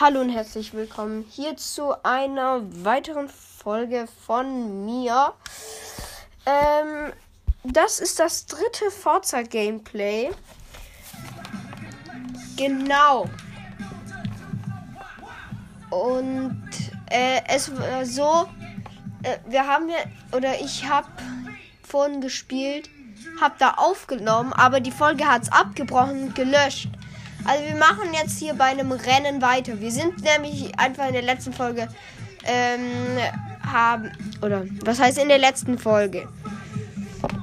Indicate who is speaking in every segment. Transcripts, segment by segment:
Speaker 1: Hallo und herzlich willkommen hier zu einer weiteren Folge von mir. Ähm, das ist das dritte Forza Gameplay. Genau. Und äh, es war so, äh, wir haben ja, oder ich habe vorhin gespielt, habe da aufgenommen, aber die Folge hat es abgebrochen und gelöscht. Also wir machen jetzt hier bei einem Rennen weiter. Wir sind nämlich einfach in der letzten Folge ähm, haben oder was heißt in der letzten Folge?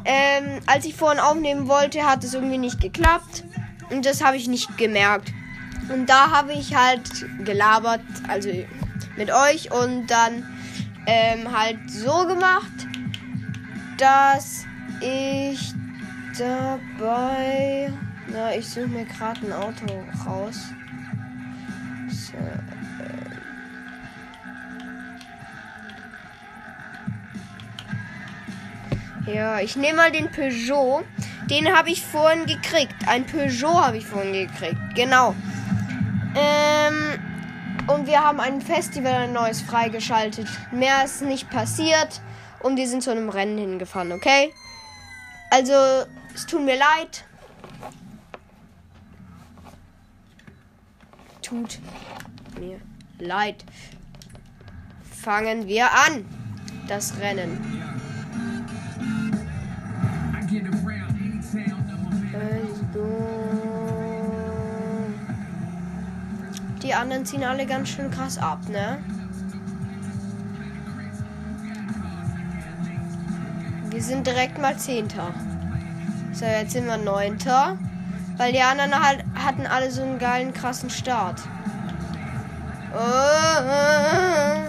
Speaker 1: Ähm, als ich vorhin aufnehmen wollte, hat es irgendwie nicht geklappt und das habe ich nicht gemerkt. Und da habe ich halt gelabert, also mit euch und dann ähm, halt so gemacht, dass ich dabei na, ich suche mir gerade ein Auto raus. So, äh. Ja, ich nehme mal den Peugeot. Den habe ich vorhin gekriegt. Ein Peugeot habe ich vorhin gekriegt. Genau. Ähm, und wir haben ein Festival ein neues freigeschaltet. Mehr ist nicht passiert. Und wir sind zu einem Rennen hingefahren, okay? Also, es tut mir leid. Tut mir leid. Fangen wir an. Das Rennen. Die anderen ziehen alle ganz schön krass ab, ne? Wir sind direkt mal Zehnter. So, jetzt sind wir Neunter. Weil die anderen halt, hatten alle so einen geilen, krassen Start. Oh,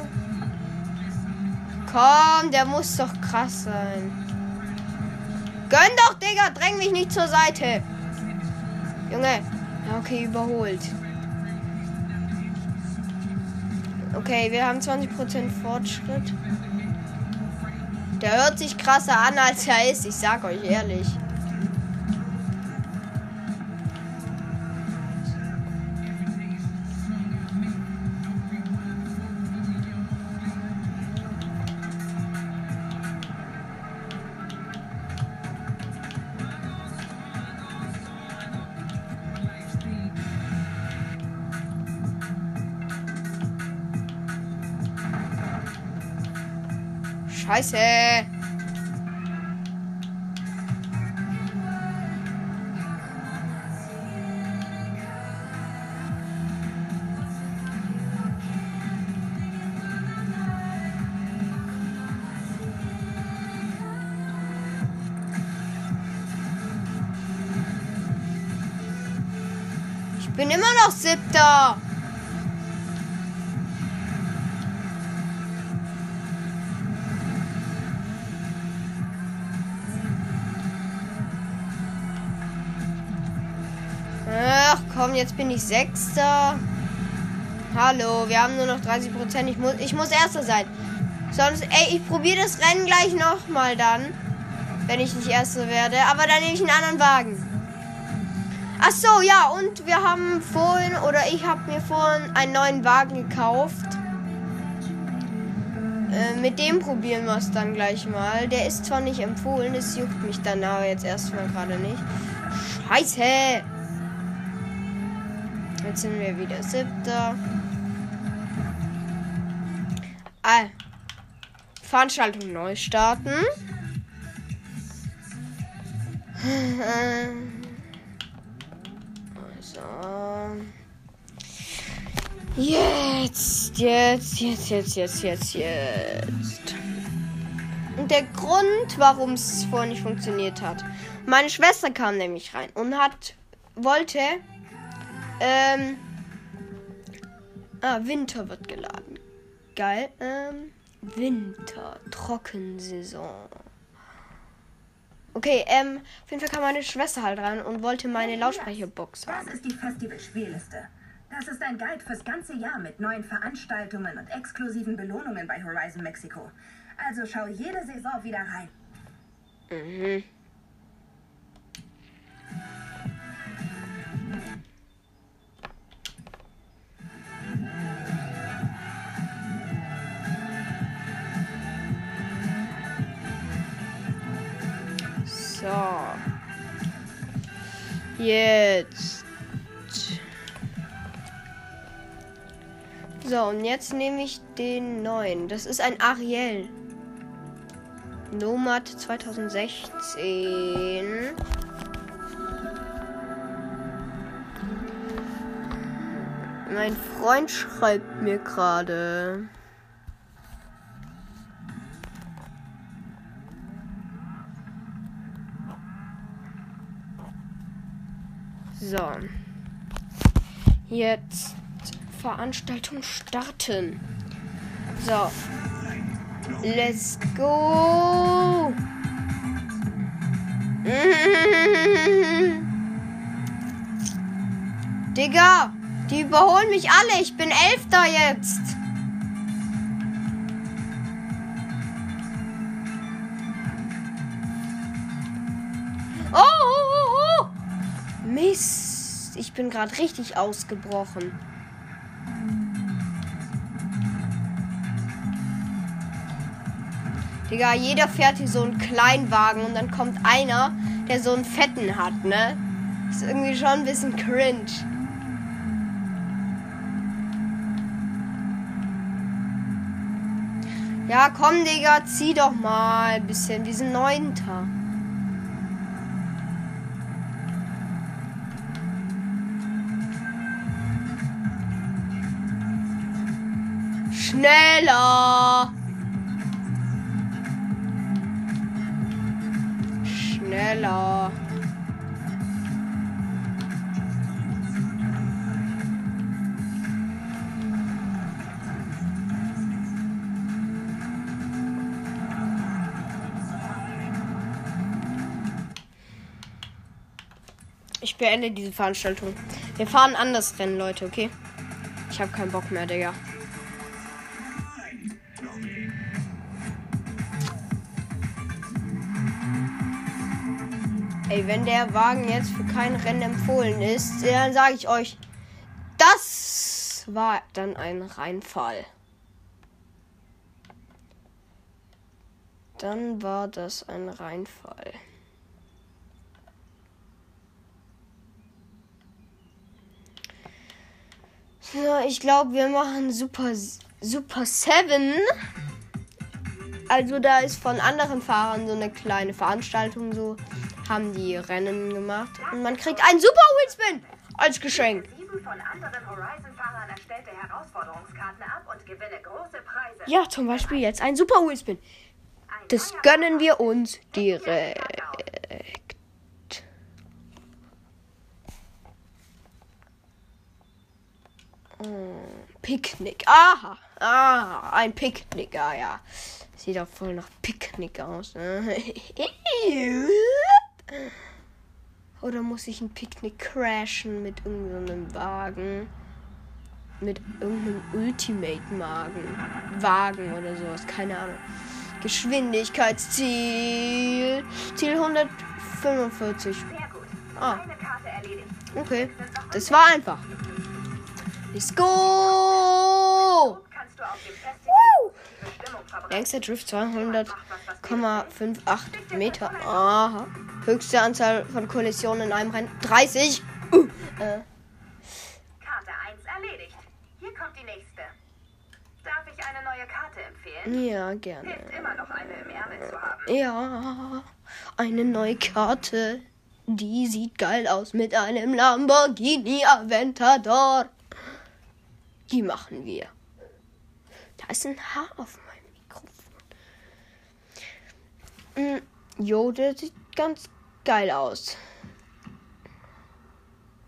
Speaker 1: Komm, der muss doch krass sein. Gönn doch, Digga, dräng mich nicht zur Seite. Junge. Okay, überholt. Okay, wir haben 20% Fortschritt. Der hört sich krasser an, als er ist. Ich sag euch ehrlich. Scheiße. Ich bin immer noch siebter. Jetzt bin ich Sechster. Hallo, wir haben nur noch 30 Prozent. Ich muss, ich muss Erster sein. Sonst, ey, ich probiere das Rennen gleich nochmal dann. Wenn ich nicht Erster werde. Aber dann nehme ich einen anderen Wagen. Ach so, ja, und wir haben vorhin, oder ich habe mir vorhin einen neuen Wagen gekauft. Äh, mit dem probieren wir es dann gleich mal. Der ist zwar nicht empfohlen, es juckt mich dann aber jetzt erstmal gerade nicht. Scheiße! Jetzt sind wir wieder siebter. Ah. Veranstaltung neu starten. Also. Jetzt, jetzt, jetzt, jetzt, jetzt, jetzt, jetzt. Und der Grund, warum es vorher nicht funktioniert hat. Meine Schwester kam nämlich rein und hat, wollte ähm. Ah, Winter wird geladen. Geil. Ähm. Winter. Trockensaison. Okay, ähm, auf jeden Fall kam meine Schwester halt ran und wollte meine Lautsprecherbox
Speaker 2: haben. Das ist die Festival-Spielliste. Das ist ein Guide fürs ganze Jahr mit neuen Veranstaltungen und exklusiven Belohnungen bei Horizon Mexico. Also schau jede Saison wieder rein. Mhm. So.
Speaker 1: Jetzt. So, und jetzt nehme ich den neuen. Das ist ein Ariel. Nomad 2016. Mein Freund schreibt mir gerade. So. Jetzt Veranstaltung starten. So. Let's go. Digga, die überholen mich alle. Ich bin Elfter jetzt. Ich bin gerade richtig ausgebrochen. Digga, jeder fährt hier so einen Kleinwagen und dann kommt einer, der so einen fetten hat, ne? Ist irgendwie schon ein bisschen cringe. Ja, komm, Digga, zieh doch mal ein bisschen. Wir sind Neunter. Schneller! Schneller! Ich beende diese Veranstaltung. Wir fahren anders Rennen, Leute, okay? Ich habe keinen Bock mehr, Digga. Ey, wenn der Wagen jetzt für kein Rennen empfohlen ist, dann sage ich euch, das war dann ein Reinfall. Dann war das ein Reinfall. So, ich glaube, wir machen Super, Super 7. Also da ist von anderen Fahrern so eine kleine Veranstaltung so. Haben die Rennen gemacht. Und man kriegt einen Super Wheelspin als Geschenk. Ja, zum Beispiel jetzt ein Super Wheelspin. Das gönnen wir uns direkt. Mm, Picknick. Aha. Ah, ein Picknick. Ah ja. Sieht doch voll nach Picknick aus. Ne? Oder muss ich ein Picknick crashen mit irgendeinem Wagen? Mit irgendeinem Ultimate-Magen. Wagen oder sowas. Keine Ahnung. Geschwindigkeitsziel. Ziel 145.
Speaker 2: Sehr gut.
Speaker 1: Ah. Okay. Das war einfach. Let's go! Längster Drift 200,58 Meter. Aha. Höchste Anzahl von Kollisionen in einem Rennen 30. Uh, äh,
Speaker 2: Karte 1 erledigt. Hier kommt die nächste. Darf ich eine neue Karte empfehlen?
Speaker 1: ja, gerne.
Speaker 2: Hilft immer noch eine im Ärmel zu haben.
Speaker 1: Ja, eine neue Karte. Die sieht geil aus mit einem Lamborghini Aventador. Die machen wir. Da ist ein Haar auf meinem Mikrofon. Mm, Jo, der sieht ganz geil aus.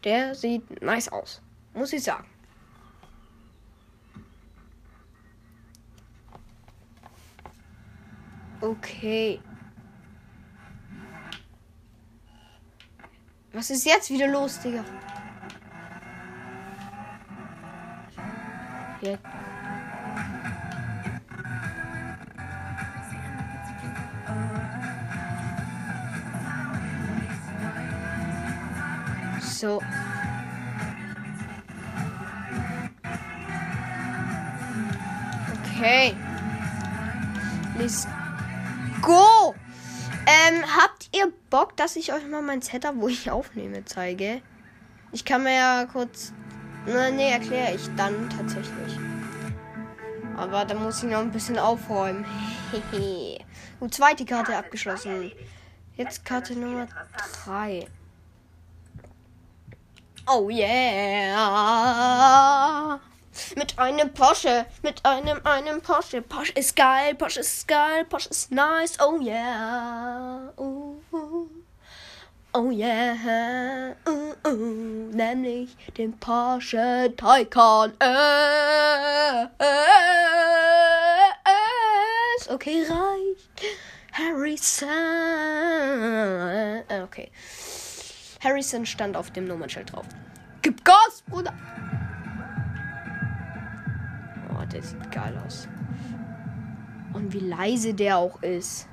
Speaker 1: Der sieht nice aus, muss ich sagen. Okay. Was ist jetzt wieder los, Digga? Jetzt. So. Okay. Let's go. Ähm, habt ihr Bock? Dass ich euch mal mein Setup, wo ich aufnehme, zeige? Ich kann mir ja kurz. Na, nee, erkläre ich dann tatsächlich. Aber da muss ich noch ein bisschen aufräumen. Gut, zweite Karte abgeschlossen. Jetzt Karte Nummer 3. Oh yeah! Mit einem Porsche, mit einem, einem Porsche. Porsche ist geil, Porsche ist geil, Porsche ist nice, oh yeah. Uh, uh. Oh yeah, uh, nämlich den Porsche Taycan S. Okay, reicht. Harrison. Okay. Harrison stand auf dem Nummernschild drauf. Gib Gas, Bruder! Oh, der sieht geil aus. Und wie leise der auch ist.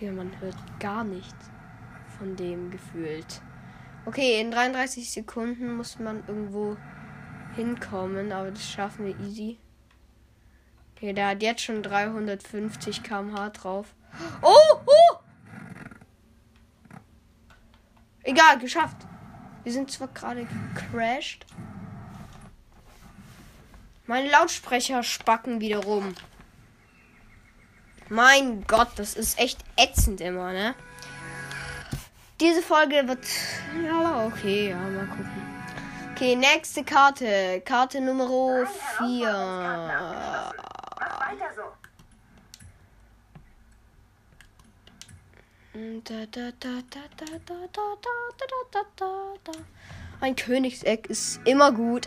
Speaker 1: Ja, man hört gar nichts von dem gefühlt. Okay, in 33 Sekunden muss man irgendwo hinkommen, aber das schaffen wir easy. Okay, der hat jetzt schon 350 km/h drauf. Oh, oh! Egal, geschafft. Wir sind zwar gerade gecrashed. Meine Lautsprecher spacken wieder rum. Mein Gott, das ist echt ätzend immer, ne? Diese Folge wird. Ja, okay, ja, mal gucken. Okay, nächste Karte. Karte Nummer 4. Ein Königseck ist immer gut.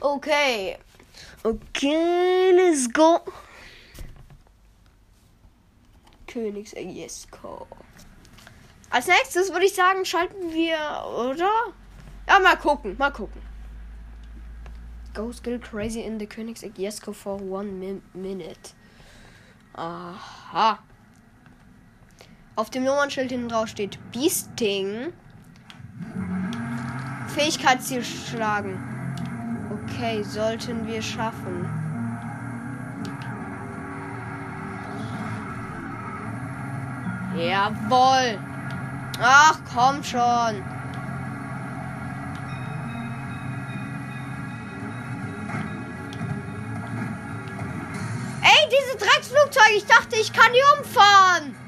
Speaker 1: okay. Okay, let's go. Königseck, yes, go. Als nächstes würde ich sagen, schalten wir, oder? Ja, mal gucken, mal gucken. Go skill crazy in the Königsegg Jesko for one min minute. Aha. Auf dem Nummernschild hinten drauf steht Beasting. Fähigkeitsziel schlagen. Okay, sollten wir schaffen. Jawohl. Ach, komm schon. Ey, diese Drecksflugzeuge, ich dachte, ich kann die umfahren.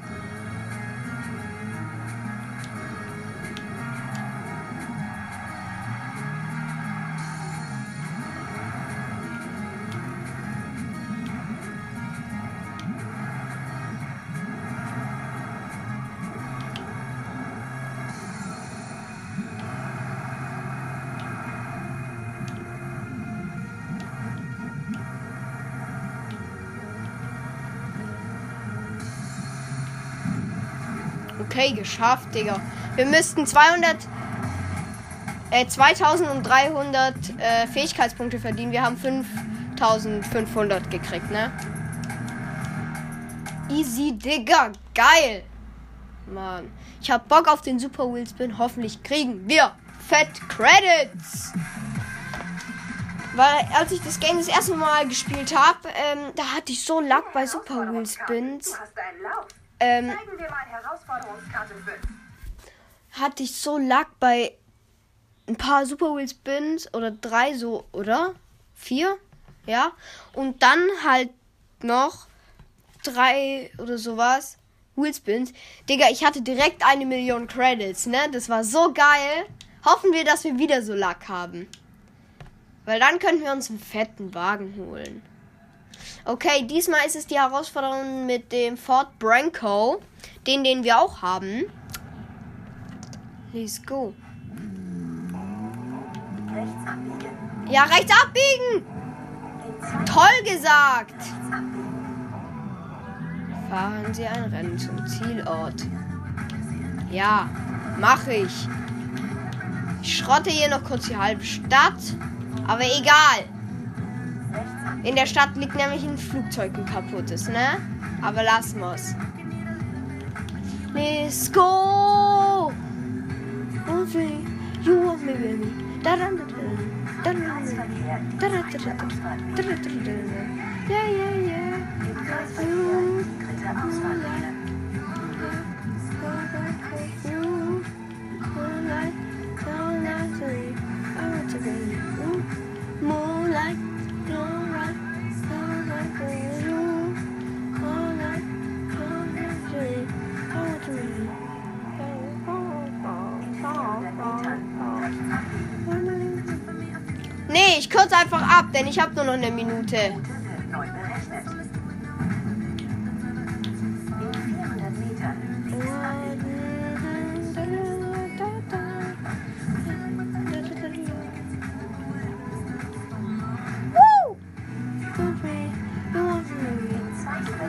Speaker 1: Okay, geschafft, Digga. Wir müssten 200, äh, 2300 äh, Fähigkeitspunkte verdienen. Wir haben 5500 gekriegt, ne? Easy, Digga. Geil. Mann. Ich hab Bock auf den Super Wheel Spin. Hoffentlich kriegen wir Fett Credits. Weil als ich das Game das erste Mal gespielt habe, ähm, da hatte ich so Lack bei Super Wheel Spins.
Speaker 2: Du hast einen Lauf.
Speaker 1: Ähm,
Speaker 2: Zeigen wir mal Herausforderungskarte 5.
Speaker 1: hatte ich so Lack bei ein paar Super Wheel Spins oder drei so, oder? Vier? Ja. Und dann halt noch drei oder sowas. Wheel Spins. Digga, ich hatte direkt eine Million Credits, ne? Das war so geil. Hoffen wir, dass wir wieder so Lack haben. Weil dann könnten wir uns einen fetten Wagen holen. Okay, diesmal ist es die Herausforderung mit dem Ford Branco. Den, den wir auch haben. Let's go.
Speaker 2: Rechts abbiegen.
Speaker 1: Ja, rechts abbiegen! Toll gesagt! Fahren Sie ein Rennen zum Zielort. Ja, mache ich. Ich schrotte hier noch kurz die halbe Stadt. Aber egal. In der Stadt liegt nämlich ein Flugzeug, ein kaputtes, ne? Aber lass mal's. Let's go!
Speaker 2: More.
Speaker 1: Nee, ich kürze einfach ab, denn ich habe nur noch eine Minute.
Speaker 2: Neu berechnet. In 400 Metern links abbiegen. In 200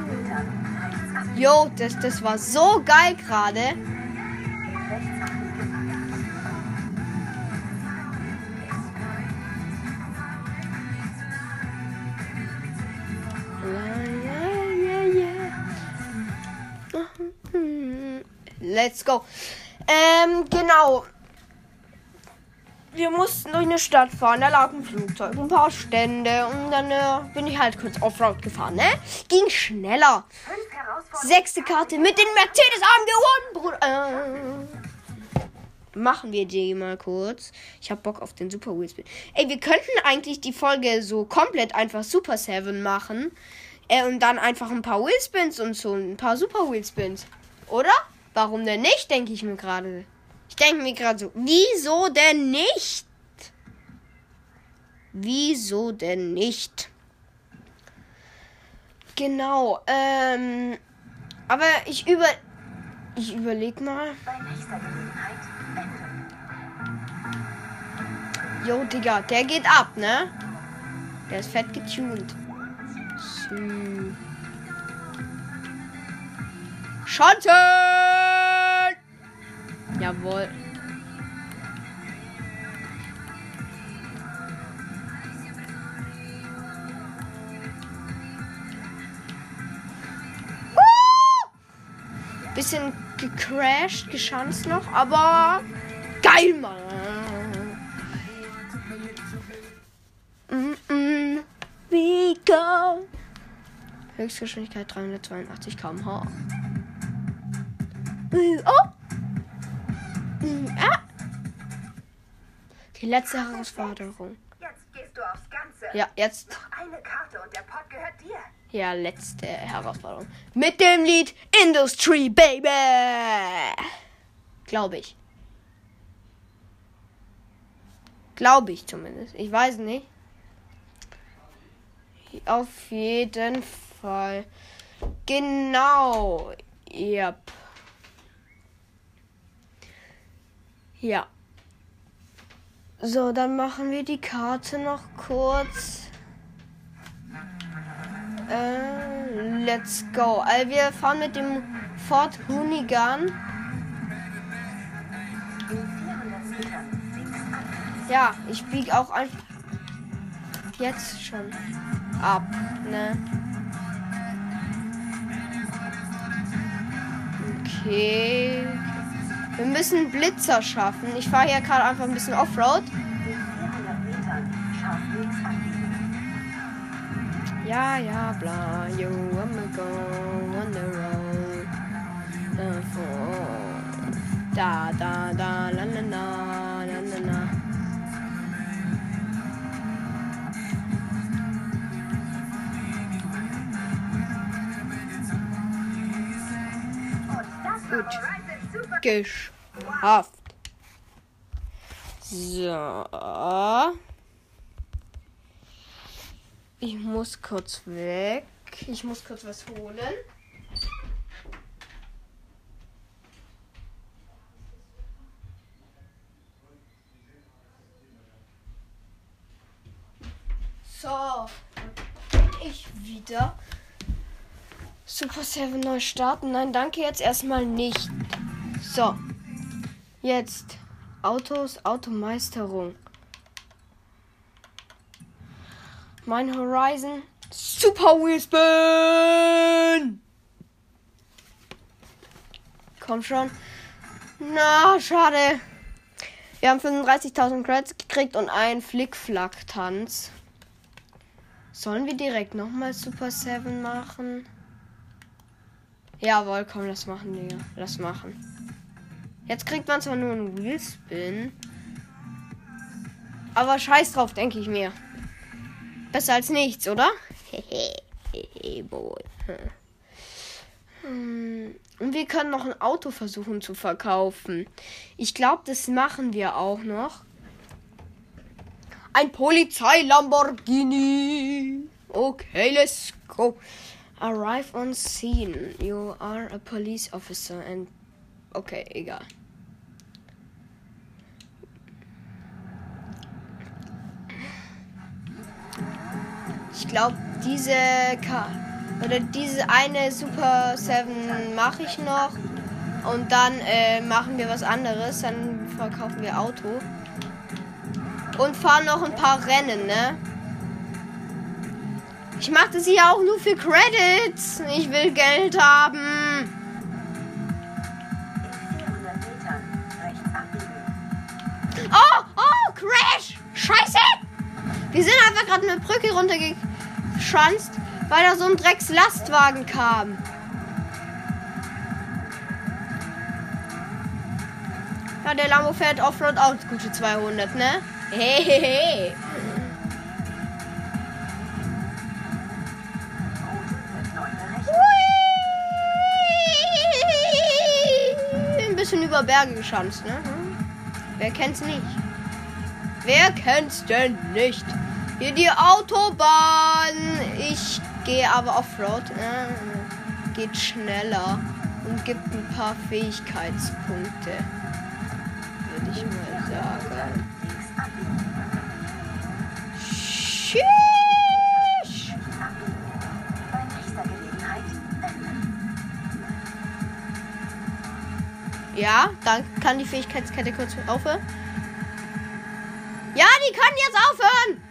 Speaker 2: Metern rechts abbiegen.
Speaker 1: Jo, das, das war so geil gerade. Go. Ähm, genau. Wir mussten durch eine Stadt fahren, da lag ein Flugzeug, ein paar Stände und dann äh, bin ich halt kurz Offroad gefahren, ne? Ging schneller. Sechste Karte mit den Mercedes haben gewonnen, Bruder. Äh, machen wir die mal kurz. Ich hab Bock auf den Super Wheel Spin. Ey, wir könnten eigentlich die Folge so komplett einfach Super 7 machen. Äh, und dann einfach ein paar Wheel Spins und so ein paar Super Wheel Spins. Oder? Warum denn nicht, denke ich mir gerade. Ich denke mir gerade so, wieso denn nicht? Wieso denn nicht? Genau, ähm, aber ich über, ich überleg mal. Jo, Digga, der geht ab, ne? Der ist fett getuned. So. Jawohl. Woo! Bisschen gecrashed, geschanzt noch, aber geil, Mann. Mm -mm, we go. Höchstgeschwindigkeit 382 km/h. Oh! Ah. Die letzte Herausforderung.
Speaker 2: Jetzt gehst du aufs Ganze.
Speaker 1: Ja, jetzt.
Speaker 2: Noch eine Karte und der Pot gehört dir.
Speaker 1: Ja, letzte Herausforderung. Mit dem Lied Industry Baby. Glaube ich. Glaube ich zumindest. Ich weiß nicht. Auf jeden Fall. Genau. Yep. Ja. So, dann machen wir die Karte noch kurz. Äh, let's go. Also wir fahren mit dem Ford Hoonigan.
Speaker 2: In 400 Metern links abbiegen.
Speaker 1: Ja, ich bieg auch einfach jetzt schon ab, ne? Okay. Wir müssen Blitzer schaffen. Ich fahre hier gerade einfach ein bisschen Offroad.
Speaker 2: In 400 Metern scharf links abbiegen.
Speaker 1: Ja, ja, bla, yo, I'm go on the road. Uh, da, da, da, la, la, la, la, la, la. Gut. Geschafft. So. Ich muss kurz weg. Ich muss kurz was holen. So, ich wieder. Super 7 neu starten. Nein, danke jetzt erstmal nicht. So. Jetzt Autos, Automeisterung. Mein Horizon Super Wheelspin. Komm schon. Na, schade. Wir haben 35.000 Credits gekriegt und einen Flickflack-Tanz. Sollen wir direkt nochmal Super 7 machen? Jawohl, komm, lass machen, Digga. Lass machen. Jetzt kriegt man zwar nur einen Wheelspin. Aber scheiß drauf, denke ich mir. Besser als nichts, oder? Hehe. Hm. Und wir können noch ein Auto versuchen zu verkaufen. Ich glaube, das machen wir auch noch. Ein Polizei-Lamborghini. Okay, let's go. Arrive on scene. You are a police officer and. Okay, egal. Ich glaube, diese Ka oder diese eine Super 7 mache ich noch und dann äh, machen wir was anderes. Dann verkaufen wir Auto und fahren noch ein paar Rennen, ne? Ich mache das hier auch nur für Credits. Ich will Geld haben. Oh, oh, Crash! Scheiße! Wir sind einfach gerade eine Brücke runtergeschanzt, weil da so ein Drecks-Lastwagen kam. Ja, der Lambo fährt Offroad auch gute 200, ne? Hehehe. Ein bisschen über Berge geschanzt, ne? Wer kennt's nicht? Wer kennt's denn nicht? Hier die Autobahn. Ich gehe aber Offroad. Äh, geht schneller und gibt ein paar Fähigkeitspunkte. Würde ich mal sagen. Ja, dann kann die Fähigkeitskette kurz aufhören. Ja, die können jetzt aufhören.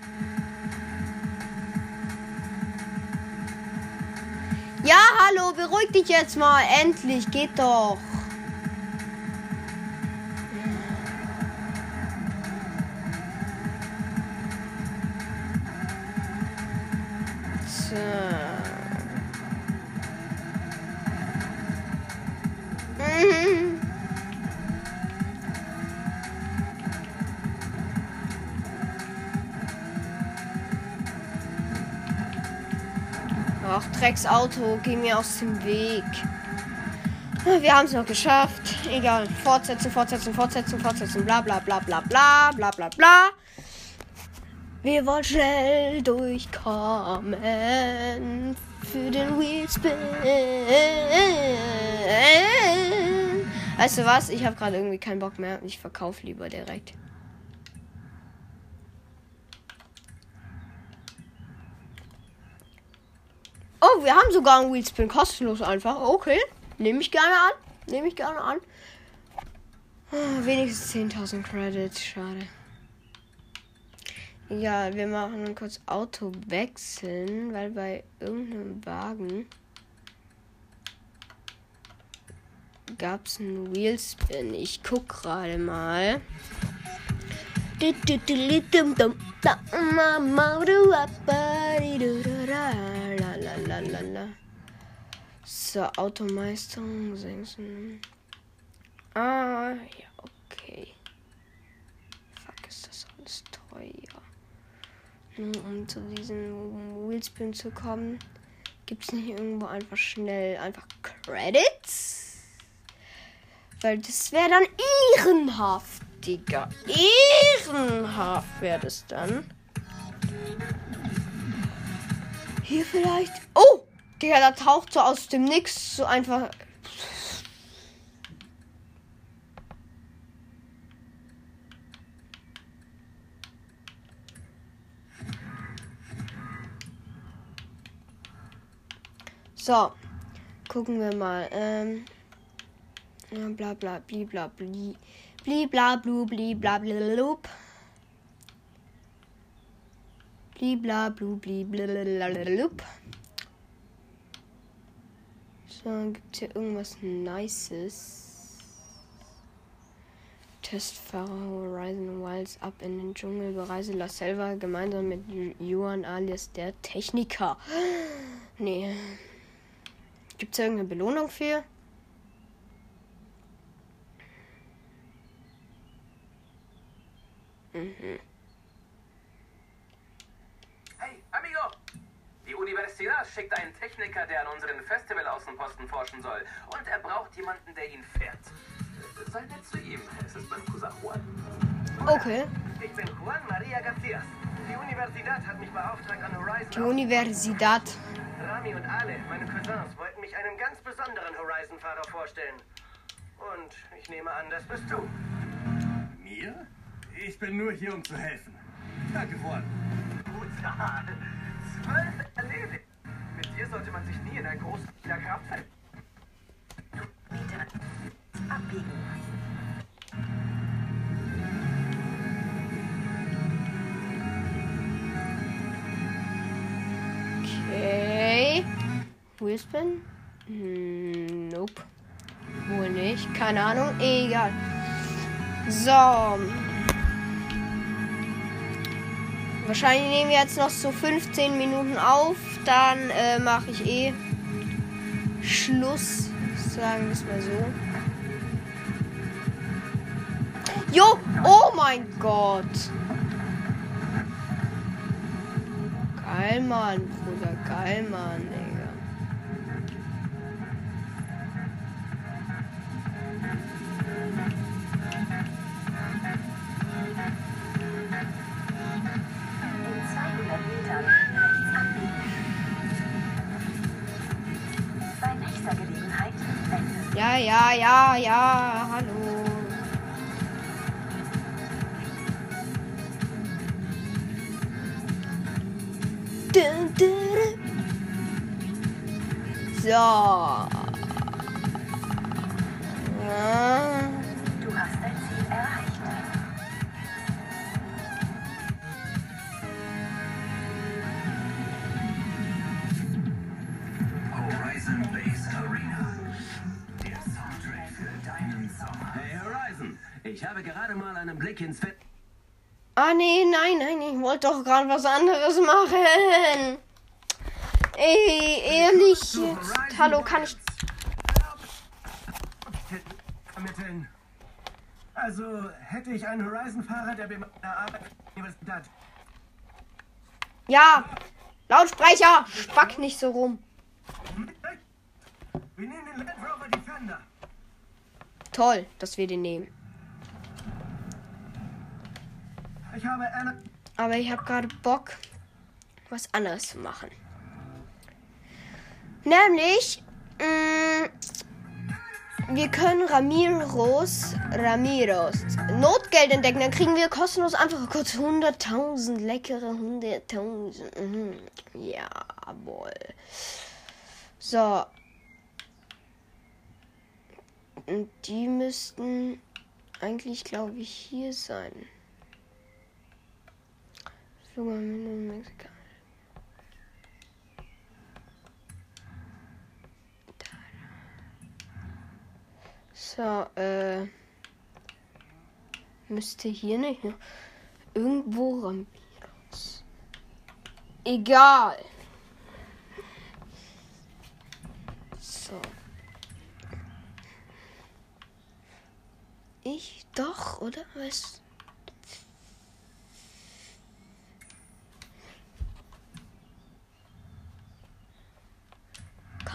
Speaker 1: Ja, hallo, beruhig dich jetzt mal. Endlich, geht doch. Drecksauto, geh mir aus dem Weg. Wir haben es noch geschafft. Egal. Fortsetzen, fortsetzen, fortsetzen, fortsetzen. Bla bla bla bla bla bla bla bla. Wir wollen schnell durchkommen für den Wheelspin. Weißt du was? Ich habe gerade irgendwie keinen Bock mehr. Ich verkaufe lieber direkt. Oh, wir haben sogar einen Wheelspin kostenlos einfach. Okay, nehme ich gerne an. Nehme ich gerne an. Oh, wenigstens 10.000 Credits. Schade. Ja, wir machen kurz Auto wechseln, weil bei irgendeinem Wagen gab es einen Wheelspin. Ich guck gerade mal. So, Automeisterung. Ah, ja, okay. Fuck, ist das alles teuer. Nur um zu diesem Wheelspin zu kommen, gibt es nicht irgendwo einfach schnell einfach Credits? Weil das wäre dann ehrenhaft, Digga. Ehrenhaft wäre das dann. Hier vielleicht. Oh! Digga, da taucht so aus dem Nix so einfach. So, gucken wir mal. Ähm, bla bla bli bla bli. Bli bla blu bli bla blub. Bli bla blu bli blub. So, gibt's hier irgendwas Nices? Testfahrer Horizon Wilds ab in den Dschungel, bereise La Selva gemeinsam mit Juan alias der Techniker. Nee. Gibt's da irgendeine Belohnung für? Mhm.
Speaker 3: Hey, Amigo! Die Universidad schickt einen Techniker, der an unseren Festivalaußenposten forschen soll. Und er braucht jemanden, der ihn fährt. Sei nett zu ihm. Es ist mein Cousin Juan.
Speaker 1: Okay.
Speaker 4: Ich bin Juan Maria Garcias. Die Universidad hat mich beauftragt, an Horizon
Speaker 1: Die Universidad.
Speaker 4: Rami und Ale, meine Cousins, wollten mich einem ganz besonderen Horizon-Fahrer vorstellen. Und ich nehme an, das bist du.
Speaker 5: Mir? Ich bin nur hier, um zu helfen. Danke, Juan.
Speaker 4: Brutal. Zwölf erledigt. Mit dir sollte man sich nie in ein großes Kraft ver...
Speaker 2: Meter. Abbiegen.
Speaker 1: Okay. Wheelspin? Hm, nope. Wohl nicht. Keine Ahnung. Egal. So. Wahrscheinlich nehmen wir jetzt noch so 15 Minuten auf. Dann äh, mache ich eh Schluss. Sagen wir es mal so. Jo! Oh mein Gott! Geil, Mann, Bruder. Geil, Mann, Digga. Ja, ja, ja, ja, hallo. So. Ja.
Speaker 3: Mal einen Blick ins Fett.
Speaker 1: Ah, nee, nein, nein, ich wollte doch gerade was anderes machen. Ey, ehrlich. jetzt. Hallo, kann ich.
Speaker 5: Also hätte ich einen Horizon-Fahrer, der bei meiner Arbeit.
Speaker 1: Ja, Lautsprecher, spack nicht so rum.
Speaker 5: Wir nehmen den Land Rover Defender.
Speaker 1: Toll, dass wir den nehmen.
Speaker 5: Ich habe Anna.
Speaker 1: Aber ich habe gerade Bock, was anderes zu machen. Nämlich, mh, wir können Ramiros, Ramiros Notgeld entdecken. Dann kriegen wir kostenlos einfach kurz 100.000 leckere 100.000. Mhm. Jawohl. So. Und die müssten eigentlich, glaube ich, hier sein. Einem Mexikaner. So, äh. Müsste hier nicht noch irgendwo Ramiros. Egal. So. Ich doch, oder? Was?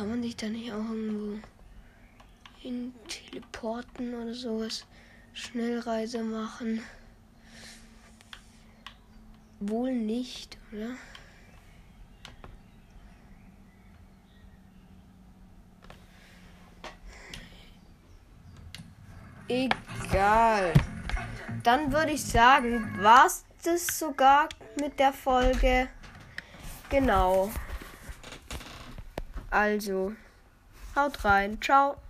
Speaker 1: Kann man sich da nicht auch irgendwo in teleporten oder sowas? Schnellreise machen? Wohl nicht, oder? Egal. Dann würde ich sagen, war's das sogar mit der Folge. Genau. Also, haut rein. Ciao.